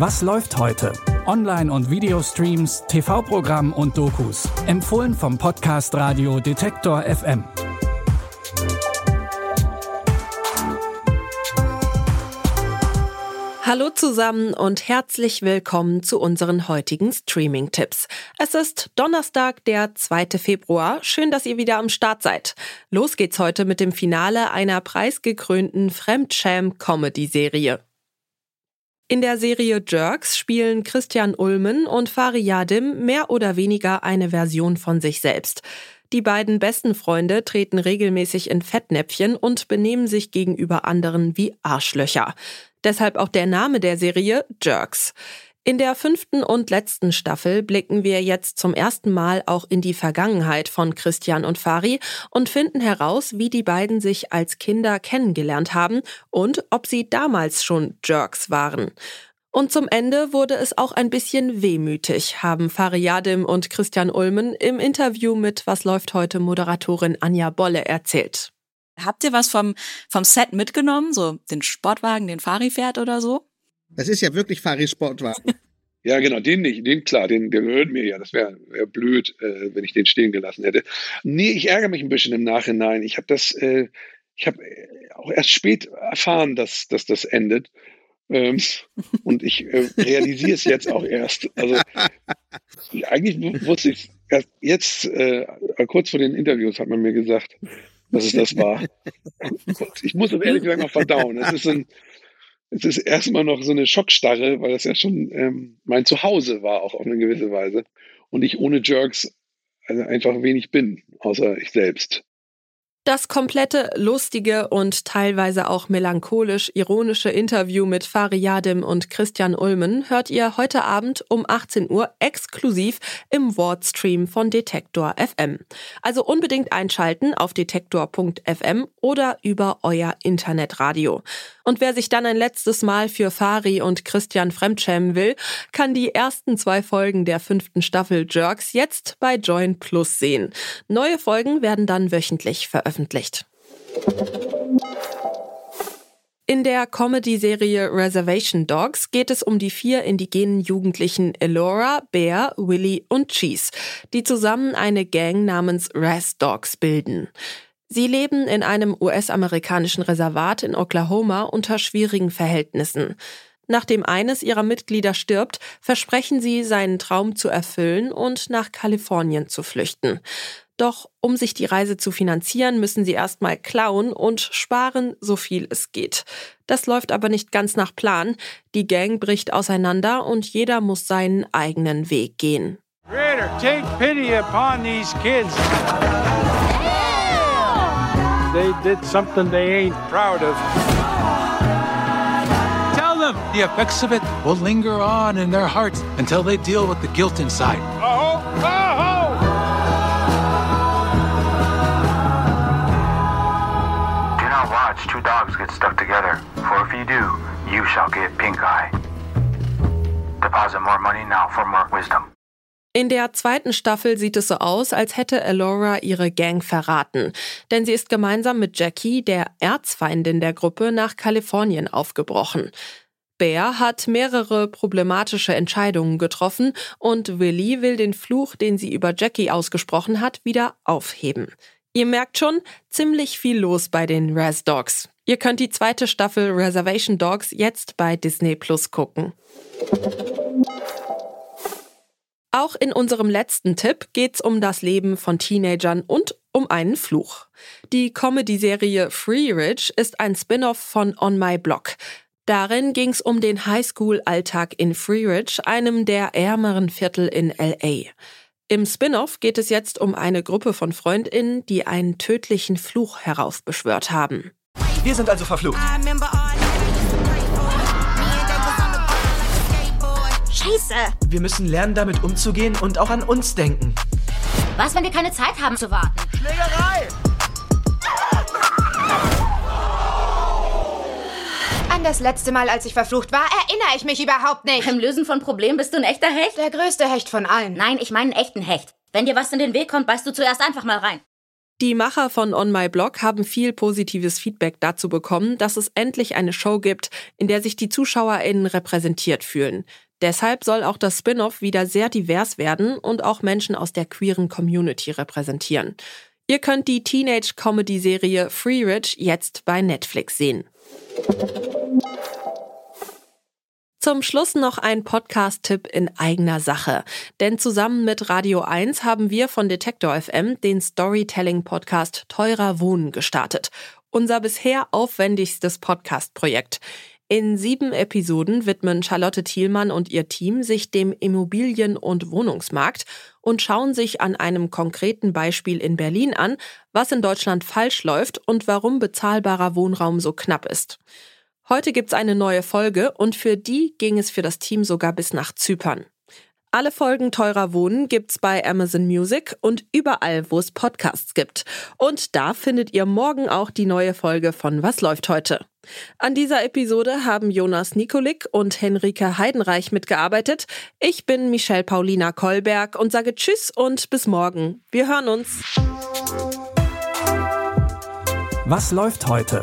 Was läuft heute? Online- und Videostreams, TV-Programm und Dokus. Empfohlen vom Podcast Radio Detektor FM. Hallo zusammen und herzlich willkommen zu unseren heutigen Streaming-Tipps. Es ist Donnerstag, der 2. Februar. Schön, dass ihr wieder am Start seid. Los geht's heute mit dem Finale einer preisgekrönten Fremdscham-Comedy-Serie. In der Serie Jerks spielen Christian Ulmen und Fari Yadim mehr oder weniger eine Version von sich selbst. Die beiden besten Freunde treten regelmäßig in Fettnäpfchen und benehmen sich gegenüber anderen wie Arschlöcher. Deshalb auch der Name der Serie Jerks. In der fünften und letzten Staffel blicken wir jetzt zum ersten Mal auch in die Vergangenheit von Christian und Fari und finden heraus, wie die beiden sich als Kinder kennengelernt haben und ob sie damals schon Jerks waren. Und zum Ende wurde es auch ein bisschen wehmütig, haben Fariadim und Christian Ulmen im Interview mit Was läuft heute Moderatorin Anja Bolle erzählt. Habt ihr was vom, vom Set mitgenommen? So den Sportwagen, den Fari fährt oder so? Das ist ja wirklich Faris Sportwagen. Ja, genau, den nicht. Den, klar, den, der gehört mir ja. Das wäre wär blöd, äh, wenn ich den stehen gelassen hätte. Nee, ich ärgere mich ein bisschen im Nachhinein. Ich habe das, äh, ich habe äh, auch erst spät erfahren, dass, dass das endet. Ähm, und ich äh, realisiere es jetzt auch erst. Also eigentlich wusste ich erst jetzt, äh, kurz vor den Interviews hat man mir gesagt, dass es das war. Ich muss es ehrlich gesagt noch verdauen. Es ist ein, es ist erstmal noch so eine Schockstarre, weil das ja schon ähm, mein Zuhause war, auch auf eine gewisse Weise. Und ich ohne Jerks also einfach wenig bin, außer ich selbst. Das komplette lustige und teilweise auch melancholisch ironische Interview mit Fariadim und Christian Ulmen hört ihr heute Abend um 18 Uhr exklusiv im Wordstream von Detektor FM. Also unbedingt einschalten auf detektor.fm oder über euer Internetradio. Und wer sich dann ein letztes Mal für Fari und Christian fremdschämen will, kann die ersten zwei Folgen der fünften Staffel Jerks jetzt bei Join Plus sehen. Neue Folgen werden dann wöchentlich veröffentlicht. In der Comedy-Serie Reservation Dogs geht es um die vier indigenen Jugendlichen Elora, Bear, Willy und Cheese, die zusammen eine Gang namens Raz Dogs bilden. Sie leben in einem US-amerikanischen Reservat in Oklahoma unter schwierigen Verhältnissen. Nachdem eines ihrer Mitglieder stirbt, versprechen sie, seinen Traum zu erfüllen und nach Kalifornien zu flüchten. Doch um sich die Reise zu finanzieren, müssen sie erstmal klauen und sparen, so viel es geht. Das läuft aber nicht ganz nach Plan. Die Gang bricht auseinander und jeder muss seinen eigenen Weg gehen. Creator, take pity upon these kids. They did something they ain't proud of. Tell them the effects of it will linger on in their hearts until they deal with the guilt inside. Oh, oh, get stuck together, for if you do, you shall get pink eye. Deposit more money now for more wisdom. In der zweiten Staffel sieht es so aus, als hätte Elora ihre Gang verraten. Denn sie ist gemeinsam mit Jackie, der Erzfeindin der Gruppe, nach Kalifornien aufgebrochen. Bear hat mehrere problematische Entscheidungen getroffen und Willy will den Fluch, den sie über Jackie ausgesprochen hat, wieder aufheben. Ihr merkt schon, ziemlich viel los bei den Raz Dogs. Ihr könnt die zweite Staffel Reservation Dogs jetzt bei Disney Plus gucken. Auch in unserem letzten Tipp geht's um das Leben von Teenagern und um einen Fluch. Die Comedy-Serie Free Rich ist ein Spin-off von On My Block. Darin ging's um den Highschool-Alltag in Free Ridge, einem der ärmeren Viertel in LA. Im Spin-off geht es jetzt um eine Gruppe von Freundinnen, die einen tödlichen Fluch heraufbeschwört haben. Wir sind also verflucht. Scheiße. Wir müssen lernen, damit umzugehen und auch an uns denken. Was, wenn wir keine Zeit haben zu warten? Schlägerei! An das letzte Mal, als ich verflucht war, erinnere ich mich überhaupt nicht. Beim Lösen von Problemen bist du ein echter Hecht? Der größte Hecht von allen. Nein, ich meine einen echten Hecht. Wenn dir was in den Weg kommt, beißt du zuerst einfach mal rein. Die Macher von On My Blog haben viel positives Feedback dazu bekommen, dass es endlich eine Show gibt, in der sich die ZuschauerInnen repräsentiert fühlen. Deshalb soll auch das Spin-off wieder sehr divers werden und auch Menschen aus der queeren Community repräsentieren. Ihr könnt die Teenage-Comedy-Serie Free Rich jetzt bei Netflix sehen. Zum Schluss noch ein Podcast-Tipp in eigener Sache. Denn zusammen mit Radio 1 haben wir von Detektor FM den Storytelling-Podcast Teurer Wohnen gestartet. Unser bisher aufwendigstes Podcast-Projekt. In sieben Episoden widmen Charlotte Thielmann und ihr Team sich dem Immobilien- und Wohnungsmarkt und schauen sich an einem konkreten Beispiel in Berlin an, was in Deutschland falsch läuft und warum bezahlbarer Wohnraum so knapp ist. Heute gibt's eine neue Folge und für die ging es für das Team sogar bis nach Zypern. Alle Folgen Teurer Wohnen gibt's bei Amazon Music und überall, wo es Podcasts gibt. Und da findet ihr morgen auch die neue Folge von Was läuft heute? An dieser Episode haben Jonas Nikolik und Henrike Heidenreich mitgearbeitet. Ich bin Michelle Paulina Kolberg und sage Tschüss und bis morgen. Wir hören uns. Was läuft heute?